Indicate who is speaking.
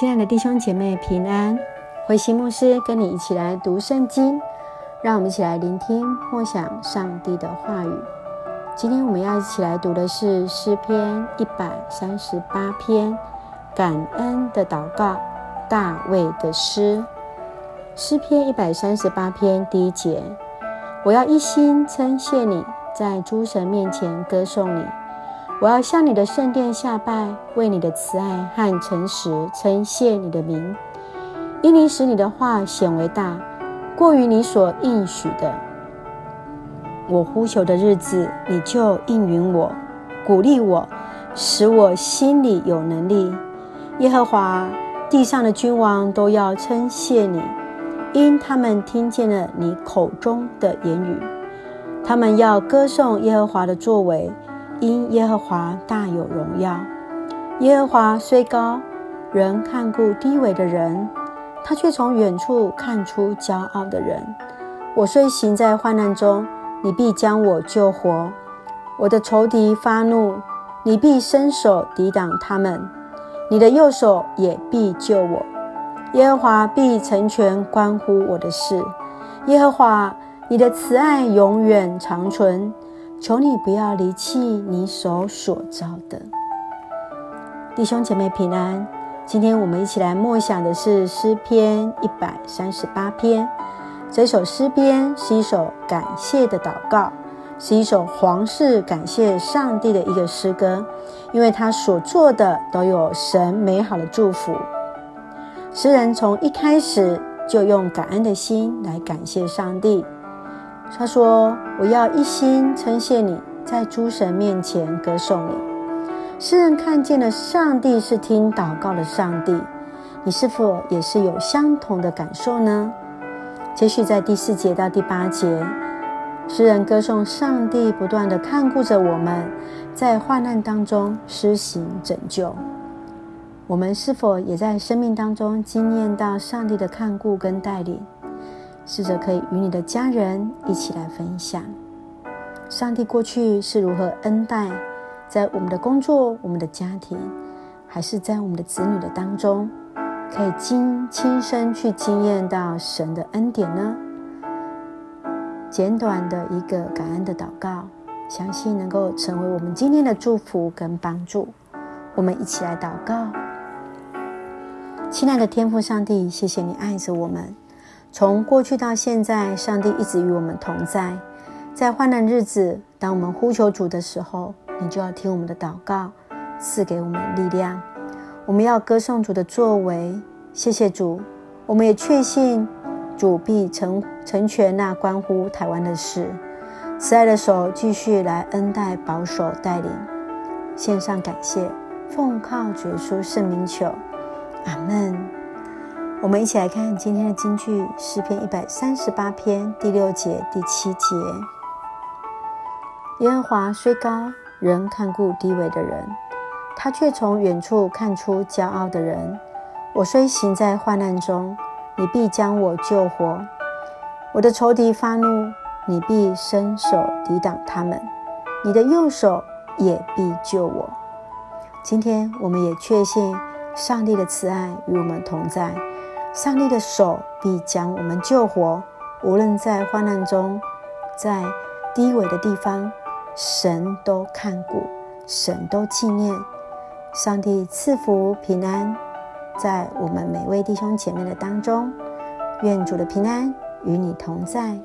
Speaker 1: 亲爱的弟兄姐妹平安，回席牧师跟你一起来读圣经，让我们一起来聆听默想上帝的话语。今天我们要一起来读的是诗篇一百三十八篇，感恩的祷告，大卫的诗。诗篇一百三十八篇第一节：我要一心称谢你，在诸神面前歌颂你。我要向你的圣殿下拜，为你的慈爱和诚实称谢你的名，因你使你的话显为大，过于你所应许的。我呼求的日子，你就应允我，鼓励我，使我心里有能力。耶和华，地上的君王都要称谢你，因他们听见了你口中的言语，他们要歌颂耶和华的作为。因耶和华大有荣耀，耶和华虽高，仍看顾低微的人，他却从远处看出骄傲的人。我虽行在患难中，你必将我救活；我的仇敌发怒，你必伸手抵挡他们，你的右手也必救我。耶和华必成全关乎我的事。耶和华，你的慈爱永远长存。求你不要离弃你手所造的。弟兄姐妹平安。今天我们一起来默想的是诗篇一百三十八篇。这首诗篇是一首感谢的祷告，是一首皇室感谢上帝的一个诗歌，因为他所做的都有神美好的祝福。诗人从一开始就用感恩的心来感谢上帝。他说：“我要一心称谢你，在诸神面前歌颂你。”诗人看见了上帝是听祷告的上帝，你是否也是有相同的感受呢？接续在第四节到第八节，诗人歌颂上帝不断地看顾着我们，在患难当中施行拯救。我们是否也在生命当中经验到上帝的看顾跟带领？试着可以与你的家人一起来分享，上帝过去是如何恩待，在我们的工作、我们的家庭，还是在我们的子女的当中，可以经亲身去经验到神的恩典呢？简短的一个感恩的祷告，相信能够成为我们今天的祝福跟帮助。我们一起来祷告，亲爱的天父上帝，谢谢你爱着我们。从过去到现在，上帝一直与我们同在。在患难日子，当我们呼求主的时候，你就要听我们的祷告，赐给我们力量。我们要歌颂主的作为，谢谢主。我们也确信主必成成全那关乎台湾的事。慈爱的手继续来恩待、保守、带领。献上感谢，奉靠主耶稣圣名求，阿门。我们一起来看今天的金句，诗篇一百三十八篇第六节、第七节。耶和华虽高，仍看顾低微的人，他却从远处看出骄傲的人。我虽行在患难中，你必将我救活；我的仇敌发怒，你必伸手抵挡他们，你的右手也必救我。今天我们也确信上帝的慈爱与我们同在。上帝的手必将我们救活，无论在患难中，在低微的地方，神都看顾，神都纪念。上帝赐福平安在我们每位弟兄姐妹的当中，愿主的平安与你同在。